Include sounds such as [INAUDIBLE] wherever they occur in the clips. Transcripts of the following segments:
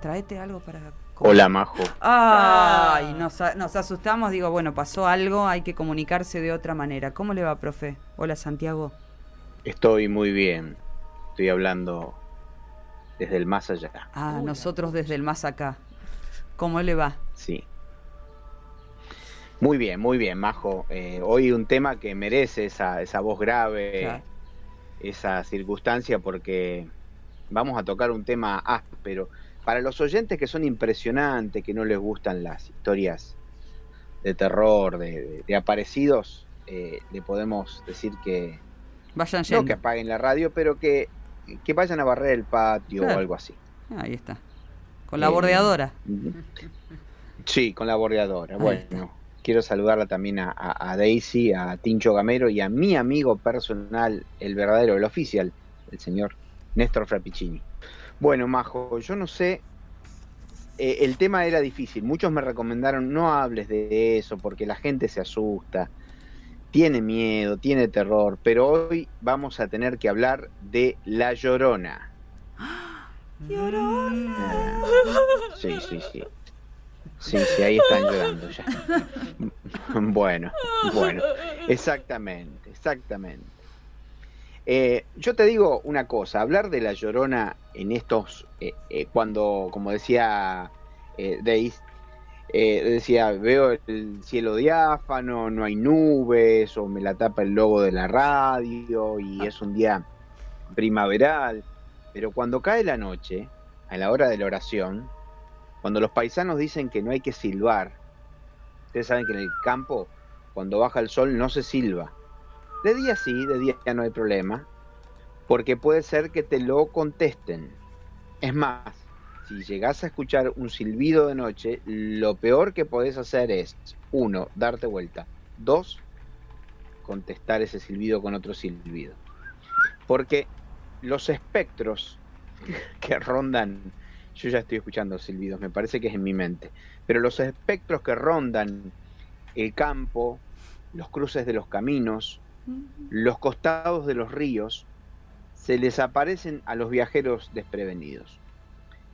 tráete algo para... Hola, Majo. Ay, nos, nos asustamos, digo, bueno, pasó algo, hay que comunicarse de otra manera. ¿Cómo le va, profe? Hola, Santiago. Estoy muy bien. Estoy hablando desde el más allá. Ah, nosotros desde el más acá. ¿Cómo le va? Sí. Muy bien, muy bien, Majo. Eh, hoy un tema que merece esa, esa voz grave, Claro. esa circunstancia, porque vamos a tocar un tema áspero. Para los oyentes que son impresionantes, que no les gustan las historias de terror, de, de- de aparecidos, eh, le podemos decir que Vayan no que apaguen la radio, pero que, que vayan a barrer el patio Claro. o algo así. Ahí está. Con la Eh, bordeadora. Sí, con la bordeadora. Ahí Bueno, está. quiero saludarla también a, a- a Daisy, a Tincho Gamero y a mi amigo personal, el verdadero, el oficial, el señor Néstor Frappiccini. Bueno, Majo, yo no sé, eh, el tema era difícil. Muchos me recomendaron no hables de eso porque la gente se asusta, tiene miedo, tiene terror, pero hoy vamos a tener que hablar de La Llorona. [GASPS] Ah, [LAUGHS] Sí, sí, sí. Sí, sí, ahí están llorando ya. [LAUGHS] Bueno, bueno, [LAUGHS] exactamente, exactamente. Eh, yo te digo una cosa, hablar de la llorona en estos, eh, eh, cuando, como decía eh, Deis, decía, veo el cielo diáfano, no hay nubes, o me la tapa el logo de la radio, y es un día primaveral, pero cuando cae la noche, a la hora de la oración, cuando los paisanos dicen que no hay que silbar, ustedes saben que en el campo, cuando baja el sol, no se silba. De día sí, de día no hay problema, porque puede ser que te lo contesten. Es más, si llegás a escuchar un silbido de noche, lo peor que podés hacer es, uno, darte vuelta, dos, contestar ese silbido con otro silbido. Porque los espectros [LAUGHS] que rondan, yo ya estoy escuchando silbidos, me parece que es en mi mente, pero los espectros que rondan el campo, los cruces de los caminos, los costados de los ríos, se les aparecen a los viajeros desprevenidos.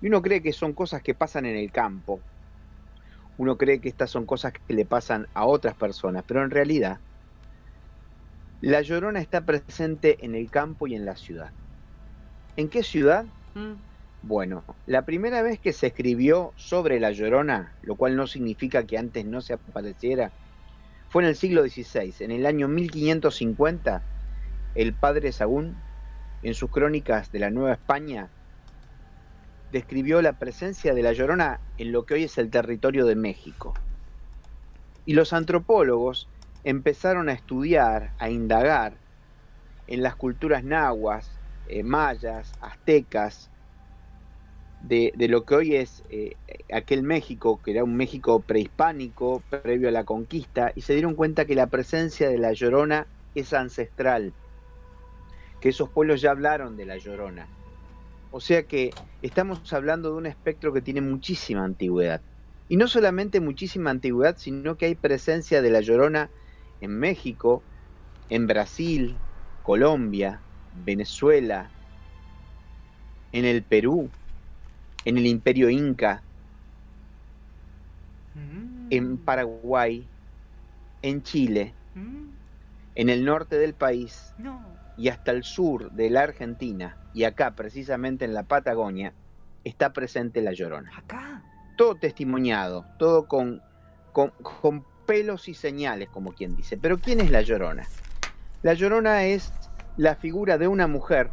Y uno cree que son cosas que pasan en el campo, uno cree que estas son cosas que le pasan a otras personas, pero en realidad la llorona está presente en el campo y en la ciudad. ¿En qué ciudad? Mm. Bueno, la primera vez que se escribió sobre la Llorona, lo cual no significa que antes no se apareciera, fue en el siglo XVI. En el año 1550, el padre Sagún, en sus crónicas de la Nueva España, describió la presencia de la Llorona en lo que hoy es el territorio de México. Y los antropólogos empezaron a estudiar, a indagar en las culturas nahuas, eh, mayas, aztecas, de, lo que hoy es eh, aquel México, que era un México prehispánico, previo a la conquista, y se dieron cuenta que la presencia de la Llorona es ancestral, que esos pueblos ya hablaron de la Llorona. O sea que estamos hablando de un espectro que tiene muchísima antigüedad. Y no solamente muchísima antigüedad, sino que hay presencia de la Llorona en México, en Brasil, Colombia, Venezuela, en el Perú, en el Imperio Inca, en Paraguay, en Chile, en el norte del país y hasta el sur de la Argentina y acá precisamente en la Patagonia, está presente la llorona. Acá. Todo testimoniado, todo con, con, con pelos y señales, como quien dice. Pero ¿quién es la llorona? La llorona es la figura de una mujer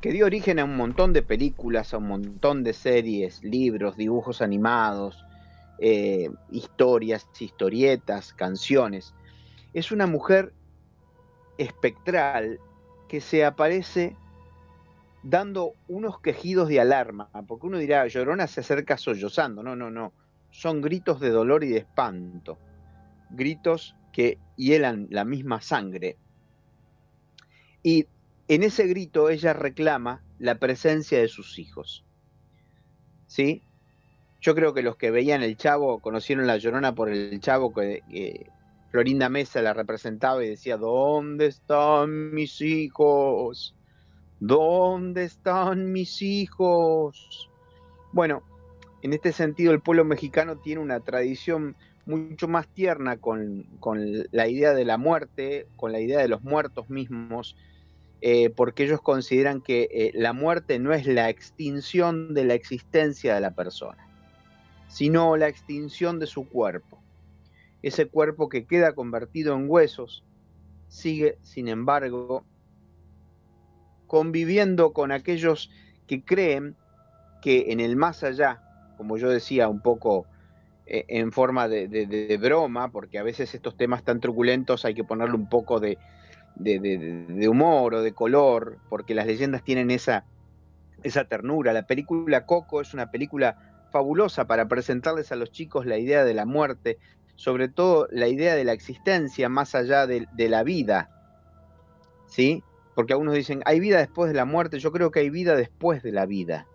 que dio origen a un montón de películas, a un montón de series, libros, dibujos animados, eh, historias, historietas, canciones. Es una mujer espectral que se aparece dando unos quejidos de alarma, porque uno dirá, Llorona se acerca sollozando, no, no, no, son gritos de dolor y de espanto, gritos que hielan la misma sangre. Y en ese grito ella reclama la presencia de sus hijos. ¿Sí? Yo creo que los que veían el Chavo conocieron la Llorona por el Chavo que Florinda Mesa la representaba y decía, ¿dónde están mis hijos? ¿Dónde están mis hijos? Bueno, en este sentido el pueblo mexicano tiene una tradición mucho más tierna con, la idea de la muerte, con la idea de los muertos mismos, eh, porque ellos consideran que eh, la muerte no es la extinción de la existencia de la persona, sino la extinción de su cuerpo. Ese cuerpo que queda convertido en huesos sigue, sin embargo, conviviendo con aquellos que creen que en el más allá, como yo decía un poco eh, en forma de, broma, porque a veces estos temas tan truculentos hay que ponerle un poco de, humor o de color, porque las leyendas tienen esa, esa ternura. La película Coco es una película fabulosa para presentarles a los chicos la idea de la muerte, sobre todo la idea de la existencia más allá de, la vida. ¿Sí? Porque algunos dicen, hay vida después de la muerte, yo creo que hay vida después de la vida.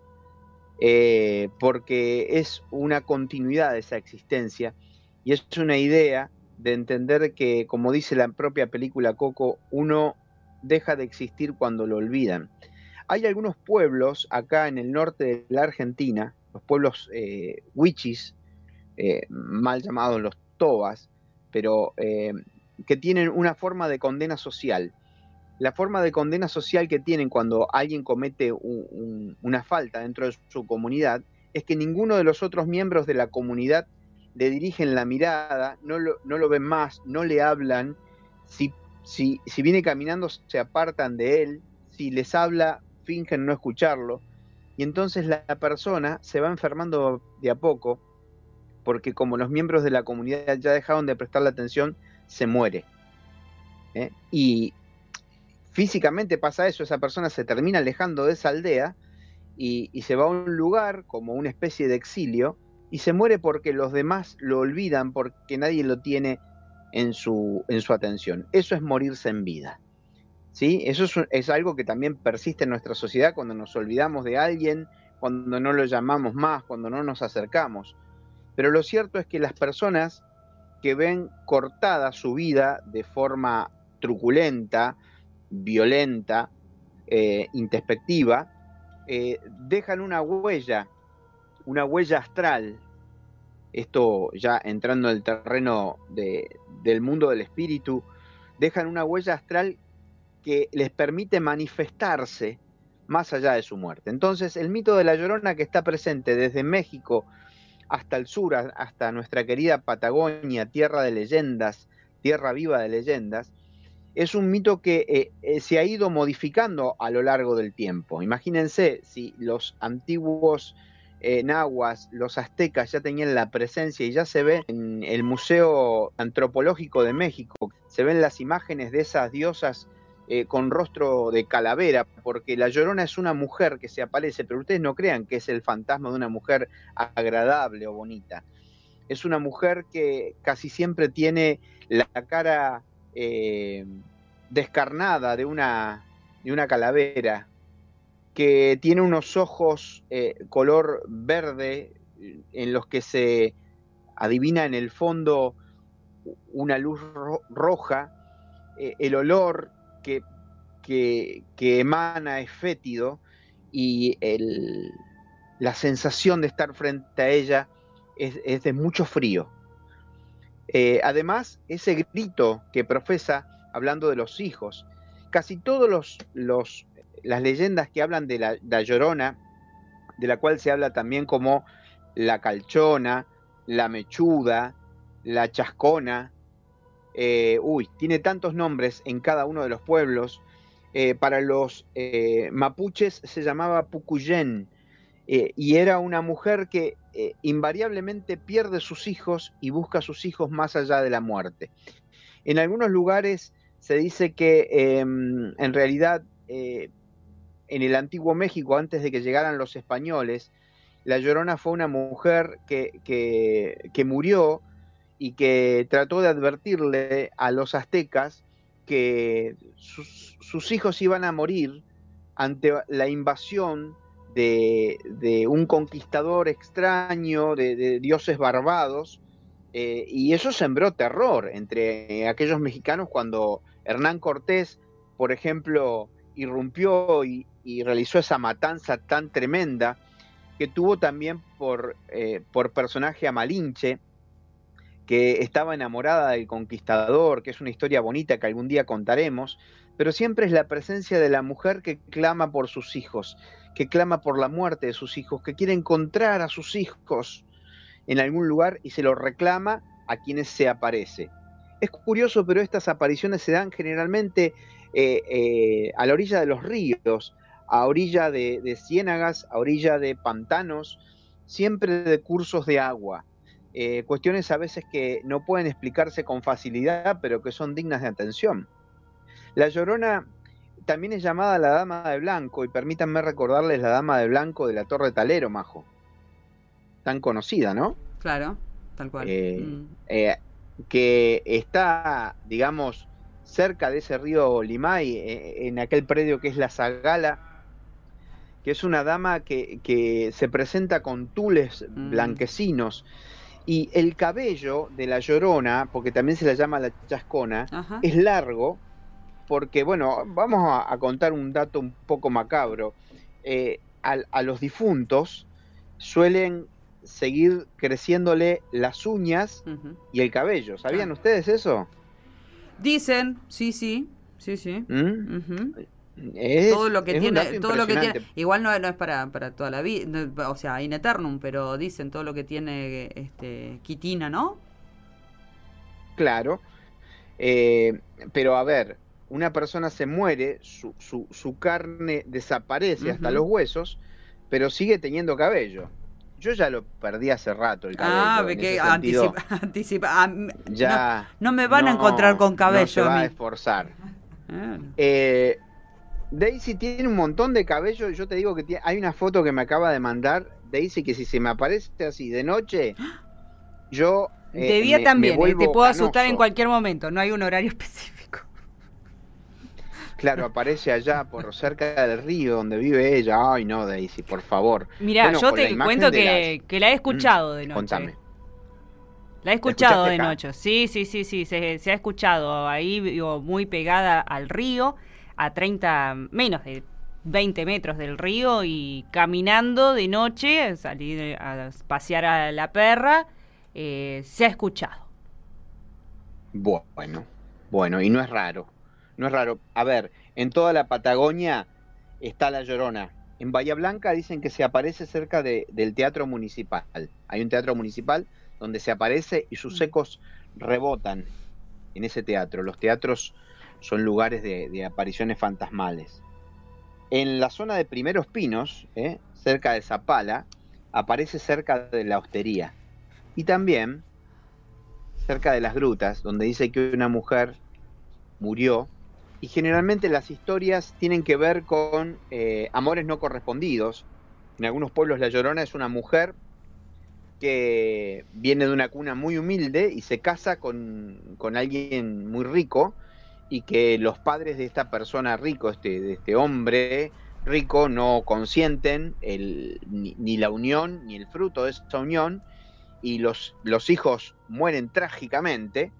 Eh, porque es una continuidad de esa existencia y es una idea de entender que, como dice la propia película Coco, uno deja de existir cuando lo olvidan. Hay algunos pueblos acá en el norte de la Argentina, los pueblos eh, huichis, eh, mal llamados los tobas, pero eh, que tienen una forma de condena social. La forma de condena social que tienen cuando alguien comete una falta dentro de su comunidad es que ninguno de los otros miembros de la comunidad le dirigen la mirada, no lo, no lo ven más, no le hablan, si, si, si viene caminando se apartan de él, si les habla fingen no escucharlo, y entonces la persona se va enfermando de a poco porque como los miembros de la comunidad ya dejaron de prestarle atención, se muere. ¿eh? Y físicamente pasa eso, esa persona se termina alejando de esa aldea y, se va a un lugar como una especie de exilio y se muere porque los demás lo olvidan, porque nadie lo tiene en su, en su atención. Eso es morirse en vida. ¿sí? Eso es, algo que también persiste en nuestra sociedad cuando nos olvidamos de alguien, cuando no lo llamamos más, cuando no nos acercamos. Pero lo cierto es que las personas que ven cortada su vida de forma truculenta, violenta, eh, introspectiva, eh, dejan una huella, una huella astral, esto ya entrando en el terreno del mundo del espíritu, dejan una huella astral que les permite manifestarse más allá de su muerte. Entonces, el mito de la Llorona que está presente desde México hasta el sur, hasta nuestra querida Patagonia, tierra de leyendas, tierra viva de leyendas, es un mito que eh, eh, se ha ido modificando a lo largo del tiempo. Imagínense si los antiguos nahuas, los aztecas ya tenían la presencia y ya se ve en el Museo Antropológico de México, se ven las imágenes de esas diosas eh, con rostro de calavera, porque la llorona es una mujer que se aparece, pero ustedes no crean que es el fantasma de una mujer agradable o bonita. Es una mujer que casi siempre tiene la cara eh, descarnada de una, de una calavera, que tiene unos ojos eh, color verde en los que se adivina en el fondo una luz roja, el olor que, emana es fétido y la sensación de estar frente a ella es, de mucho frío. Eh, además, ese grito que profesa hablando de los hijos, casi todas los, las leyendas que hablan de la, Llorona de la cual se habla también como la calchona, la mechuda, la chascona. Eh, uy, tiene tantos nombres en cada uno de los pueblos. Eh, para los eh, mapuches se llamaba Pucuyén y era una mujer que invariablemente pierde sus hijos y busca a sus hijos más allá de la muerte. En algunos lugares se dice que em, en realidad en el antiguo México, antes de que llegaran los españoles, la Llorona fue una mujer que, que, murió y que trató de advertirle a los aztecas que sus, hijos iban a morir ante la invasión de, un conquistador extraño, de, dioses barbados, eh, y eso sembró terror entre aquellos mexicanos cuando Hernán Cortés, por ejemplo, irrumpió y realizó esa matanza tan tremenda que tuvo también por, eh, por personaje a Malinche, que estaba enamorada del conquistador, que es una historia bonita que algún día contaremos, pero siempre es la presencia de la mujer que clama por sus hijos, que clama por la muerte de sus hijos, que quiere encontrar a sus hijos en algún lugar y se lo reclama a quienes se aparece. Es curioso, pero estas apariciones se dan generalmente eh, eh, a la orilla de los ríos, a orilla de, ciénagas, a orilla de pantanos, siempre de cursos de agua. Eh, cuestiones a veces que no pueden explicarse con facilidad, pero que son dignas de atención. La Llorona también es llamada la Dama de Blanco, y permítanme recordarles la Dama de Blanco de la Torre Talero, Majo. Tan conocida, ¿no? Claro, tal cual. Eh, mm. eh, que está, digamos, cerca de ese río Limay, en aquel predio que es la Zagala, que es una dama que, se presenta con tules mm. blanquecinos. Y el cabello de la llorona, porque también se la llama la chascona, es largo, porque, bueno, vamos a, contar un dato un poco macabro. Eh, a, los difuntos suelen seguir creciéndole las uñas y el cabello. ¿Sabían ustedes eso? Dicen, sí, sí, sí, sí. ¿Mm? Todo lo que tiene, todo lo que tiene, igual no, no es para, para toda la vida, o sea, in eternum, pero dicen todo lo que tiene este quitina, ¿no? Claro, eh, pero a ver, una persona se muere, su, su, su carne desaparece hasta los huesos, pero sigue teniendo cabello. Yo ya lo perdí hace rato el cabello. Ah, que anticipa, [LAUGHS] anticipa ah, ya, no, me van a encontrar con cabello. No se va a esforzar. [LAUGHS] Eh, Daisy tiene un montón de cabello. Yo te digo que hay una foto que me acaba de mandar Daisy que si se me aparece así de noche, yo. Eh, de día también, eh, te puedo asustar en cualquier momento, no hay un horario [LAUGHS] específico. Claro, aparece allá por cerca del río donde vive ella. Ay, no, Daisy, por favor. Mira, yo te cuento que, la he mm, escuchado de noche. Contame. La he escuchado de noche. Sí, sí, sí, sí, se, se ha escuchado ahí, vivo muy pegada al río a 30, menos de 20 metros del río y caminando de noche, salir a pasear a la perra, eh, se ha escuchado. Bueno, bueno, y no es raro, no es raro. A ver, en toda la Patagonia está la Llorona. En Bahía Blanca dicen que se aparece cerca del teatro municipal. Hay un teatro municipal donde se aparece y sus mm. ecos rebotan en ese teatro. Los teatros son lugares de, apariciones fantasmales. En la zona de Primeros Pinos, ¿eh? cerca de Zapala, aparece cerca de la hostería. Y también cerca de las grutas, donde dice que una mujer murió. Y generalmente las historias tienen que ver con eh, amores no correspondidos. En algunos pueblos La Llorona es una mujer que viene de una cuna muy humilde y se casa con, con alguien muy rico y que los padres de esta persona rico, este, de este hombre rico, no consienten el, ni, la unión ni el fruto de esa unión y los, los hijos mueren trágicamente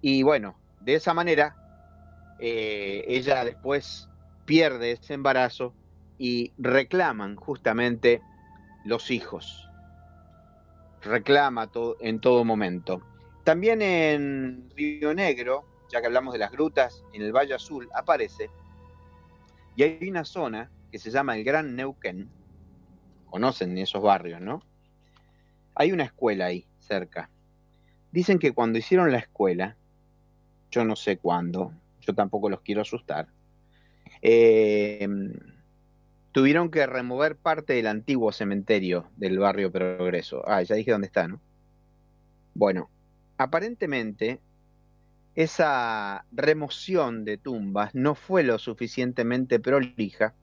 y bueno, de esa manera eh, ella después pierde ese embarazo y reclaman justamente los hijos. Reclama en todo momento. También en Río Negro, ya que hablamos de las grutas, en el Valle Azul aparece, y hay una zona que se llama el Gran Neuquén, conocen esos barrios, ¿no? Hay una escuela ahí cerca. Dicen que cuando hicieron la escuela, yo no sé cuándo, yo tampoco los quiero asustar, eh, tuvieron que remover parte del antiguo cementerio del barrio Progreso. Ah, ya dije dónde está, ¿no? Bueno, aparentemente esa remoción de tumbas no fue lo suficientemente prolija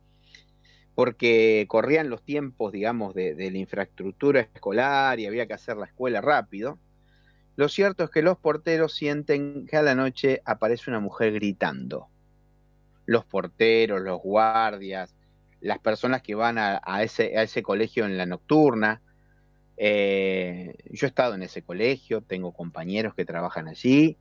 porque corrían los tiempos, digamos, de, la infraestructura escolar y había que hacer la escuela rápido. Lo cierto es que los porteros sienten que a la noche aparece una mujer gritando. Los porteros, los guardias, las personas que van a, ese, a ese, colegio en la nocturna. Eh, yo he estado en ese colegio, tengo compañeros que trabajan allí.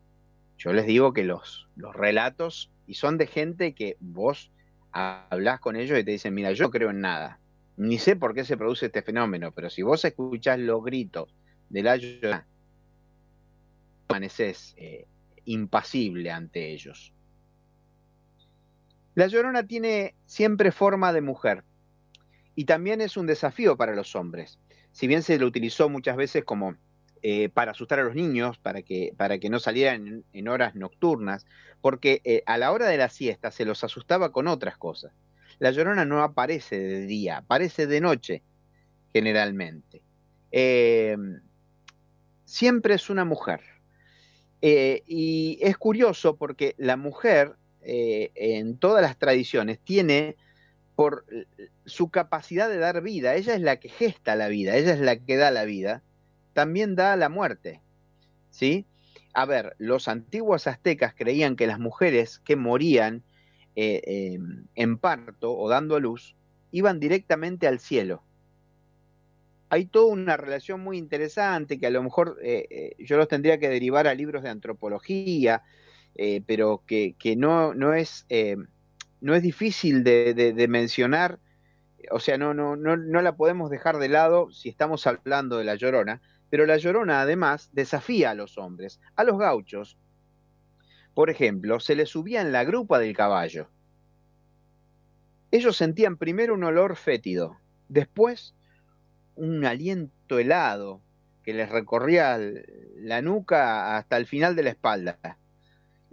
Yo les digo que los, los relatos, y son de gente que vos hablas con ellos y te dicen, mira, yo creo en nada. Ni sé por qué se produce este fenómeno, pero si vos escuchás los gritos de la llorona, permaneces eh, impasible ante ellos. La llorona tiene siempre forma de mujer y también es un desafío para los hombres. Si bien se lo utilizó muchas veces como eh, para asustar a los niños, para que, para que no salieran en, horas nocturnas, porque eh, a la hora de la siesta se los asustaba con otras cosas. La llorona no aparece de día, aparece de noche, generalmente. Eh, siempre es una mujer. y es curioso porque la mujer, en todas las tradiciones, tiene por su capacidad de dar vida, ella es la que gesta la vida, ella es la que da la vida, también da la muerte. ¿Sí? A ver, los antiguos aztecas creían que las mujeres que morían eh, em, en parto o dando a luz iban directamente al cielo. Hay toda una relación muy interesante que a lo mejor eh, eh, yo los tendría que derivar a libros de antropología, pero que, no, no, es, no es difícil de, de mencionar, o sea, no, no la podemos dejar de lado si estamos hablando de la llorona, pero la llorona además desafía a los hombres, a los gauchos. Por ejemplo, se les subía en la grupa del caballo. Ellos sentían primero un olor fétido, después un aliento helado que les recorría la nuca hasta el final de la espalda.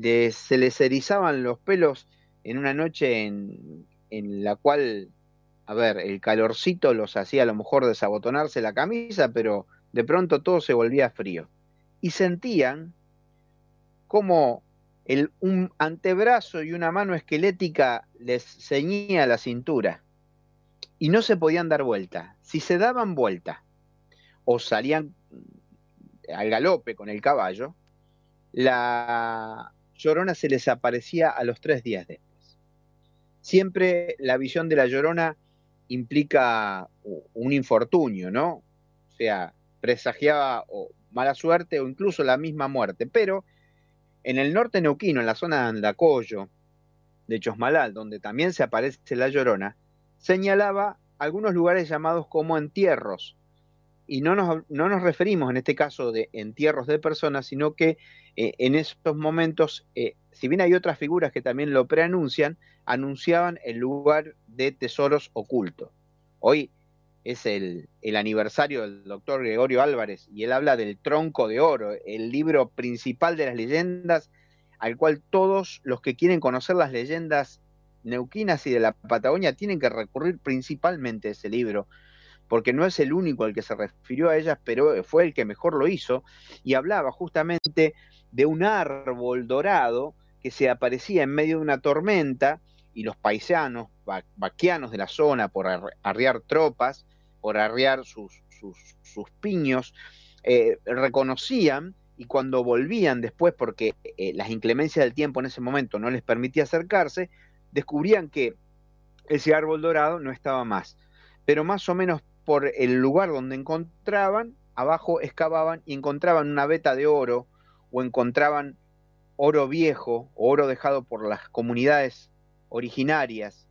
se les erizaban los pelos en una noche en, en, la cual, a ver, el calorcito los hacía a lo mejor desabotonarse la camisa, pero de pronto todo se volvía frío. Y sentían como un antebrazo y una mano esquelética les ceñía la cintura. Y no se podían dar vuelta. Si se daban vuelta o salían al galope con el caballo, la llorona se les aparecía a los tres días después. Siempre la visión de la llorona implica un infortunio, ¿no? O sea, presagiaba mala suerte o incluso la misma muerte. Pero en el norte neuquino, en la zona de Andacoyo, de Chosmalal, donde también se aparece la llorona, señalaba algunos lugares llamados como entierros. Y no nos, no nos referimos en este caso de entierros de personas, sino que eh, en esos momentos, eh, si bien hay otras figuras que también lo preanuncian, anunciaban el lugar de tesoros ocultos. Hoy es el, aniversario del doctor Gregorio Álvarez y él habla del tronco de oro, el libro principal de las leyendas al cual todos los que quieren conocer las leyendas neuquinas y de la Patagonia tienen que recurrir principalmente a ese libro, porque no es el único al que se refirió a ellas, pero fue el que mejor lo hizo, y hablaba justamente de un árbol dorado que se aparecía en medio de una tormenta y los paisanos vaquianos de la zona por arriar tropas por arriar sus, sus, piños, eh, reconocían y cuando volvían después, porque eh, las inclemencias del tiempo en ese momento no les permitía acercarse, descubrían que ese árbol dorado no estaba más. Pero más o menos por el lugar donde encontraban, abajo excavaban y encontraban una veta de oro o encontraban oro viejo oro dejado por las comunidades originarias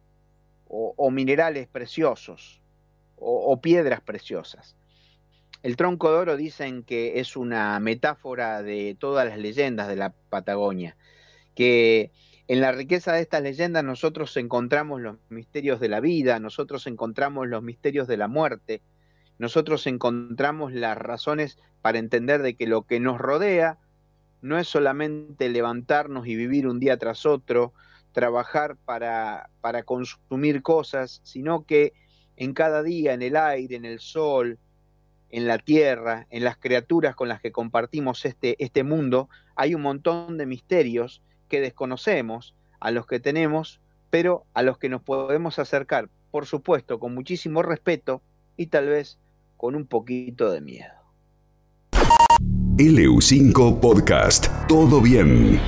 o minerales preciosos o, piedras preciosas. El tronco de oro dicen que es una metáfora de todas las leyendas de la Patagonia, que En la riqueza de estas leyendas nosotros encontramos los misterios de la vida, nosotros encontramos los misterios de la muerte, nosotros encontramos las razones para entender de que lo que nos rodea no es solamente levantarnos y vivir un día tras otro, trabajar para, para consumir cosas, sino que en cada día, en el aire, en el sol, en la tierra, en las criaturas con las que compartimos este, este mundo, hay un montón de misterios que desconocemos, a los que tenemos, pero a los que nos podemos acercar, por supuesto, con muchísimo respeto y tal vez con un poquito de miedo. LU5 Podcast. Todo bien.